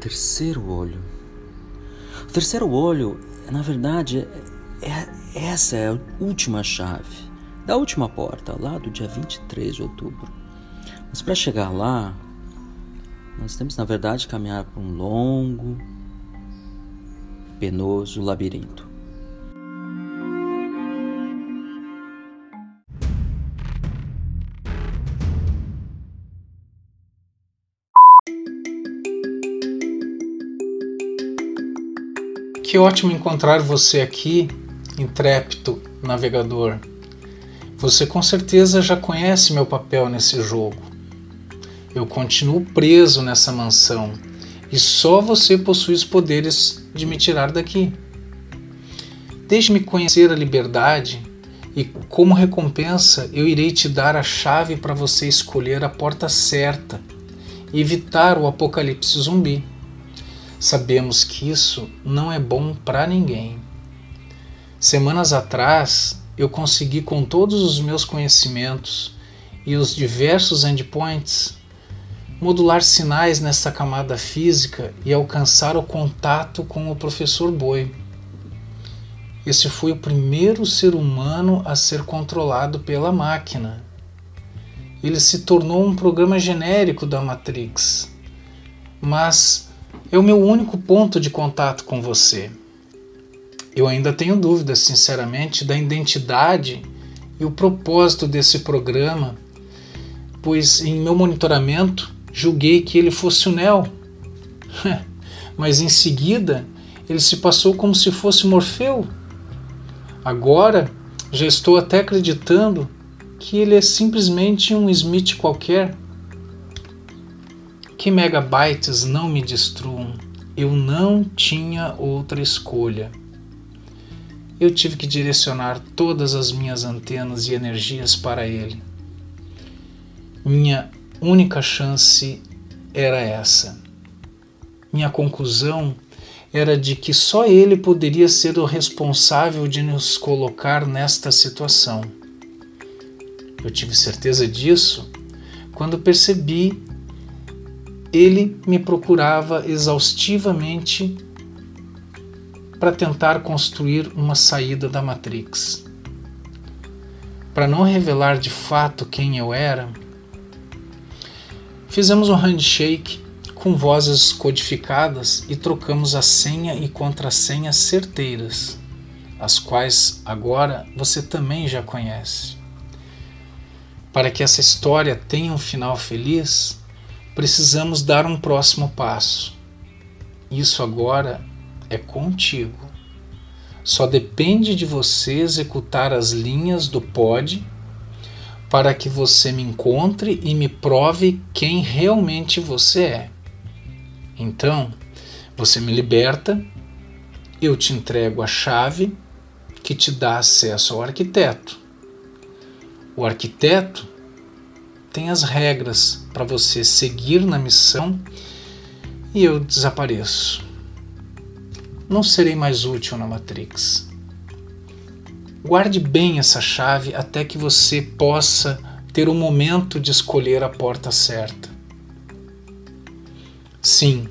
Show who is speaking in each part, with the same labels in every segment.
Speaker 1: terceiro olho. O terceiro olho, na verdade, é, é, essa é a última chave da última porta, lá do dia 23 de outubro. Mas para chegar lá, nós temos, na verdade, caminhar por um longo, penoso labirinto.
Speaker 2: Que ótimo encontrar você aqui, intrépido navegador. Você com certeza já conhece meu papel nesse jogo. Eu continuo preso nessa mansão e só você possui os poderes de me tirar daqui. Deixe-me conhecer a liberdade e, como recompensa, eu irei te dar a chave para você escolher a porta certa e evitar o apocalipse zumbi. Sabemos que isso não é bom para ninguém. Semanas atrás, eu consegui, com todos os meus conhecimentos e os diversos endpoints, modular sinais nessa camada física e alcançar o contato com o professor Boi. Esse foi o primeiro ser humano a ser controlado pela máquina. Ele se tornou um programa genérico da Matrix, mas é o meu único ponto de contato com você. Eu ainda tenho dúvidas, sinceramente, da identidade e o propósito desse programa, pois em meu monitoramento julguei que ele fosse o Neo. Mas em seguida ele se passou como se fosse Morfeu. Agora já estou até acreditando que ele é simplesmente um Smith qualquer que megabytes não me destruam. Eu não tinha outra escolha. Eu tive que direcionar todas as minhas antenas e energias para ele. Minha única chance era essa. Minha conclusão era de que só ele poderia ser o responsável de nos colocar nesta situação. Eu tive certeza disso quando percebi ele me procurava exaustivamente para tentar construir uma saída da Matrix. Para não revelar de fato quem eu era, fizemos um handshake com vozes codificadas e trocamos a senha e contrassenha certeiras, as quais agora você também já conhece. Para que essa história tenha um final feliz, precisamos dar um próximo passo. Isso agora é contigo. Só depende de você executar as linhas do pod para que você me encontre e me prove quem realmente você é. Então, você me liberta, eu te entrego a chave que te dá acesso ao arquiteto. O arquiteto tem as regras para você seguir na missão e eu desapareço. Não serei mais útil na Matrix. Guarde bem essa chave até que você possa ter o momento de escolher a porta certa. Sim,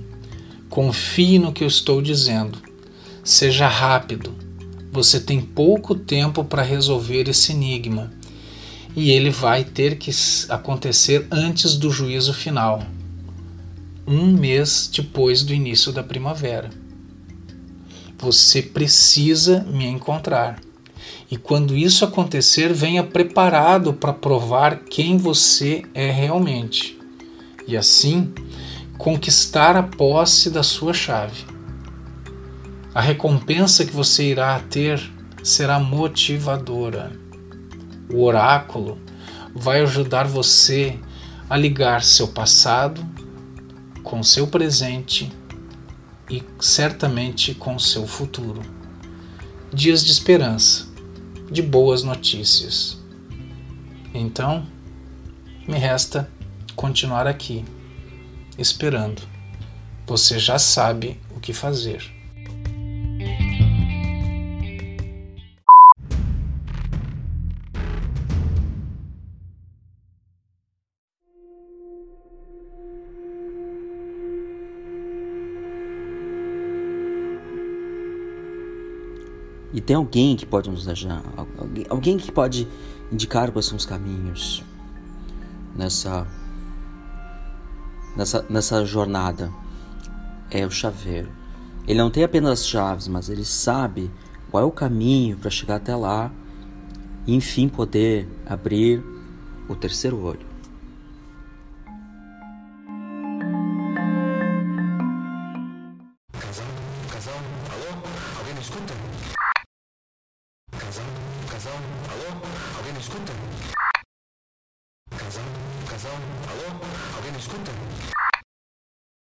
Speaker 2: confie no que eu estou dizendo. Seja rápido. Você tem pouco tempo para resolver esse enigma e ele vai ter que acontecer antes do juízo final, um mês depois do início da primavera. Você precisa me encontrar. E quando isso acontecer, venha preparado para provar quem você é realmente. E assim, conquistar a posse da sua chave. A recompensa que você irá ter será motivadora o oráculo vai ajudar você a ligar seu passado com seu presente e certamente com seu futuro. Dias de esperança, de boas notícias. Então, me resta continuar aqui, esperando. Você já sabe o que fazer.
Speaker 1: E tem alguém que pode nos ajudar, alguém, que pode indicar quais são os caminhos nessa nessa, nessa jornada. É o chaveiro. Ele não tem apenas as chaves, mas ele sabe qual é o caminho para chegar até lá e enfim poder abrir o terceiro olho.
Speaker 3: Casal, casal, alô? Alguém me escuta? Casal, alô? Alguém me escuta? Casal, casal, alô? Alguém me escuta?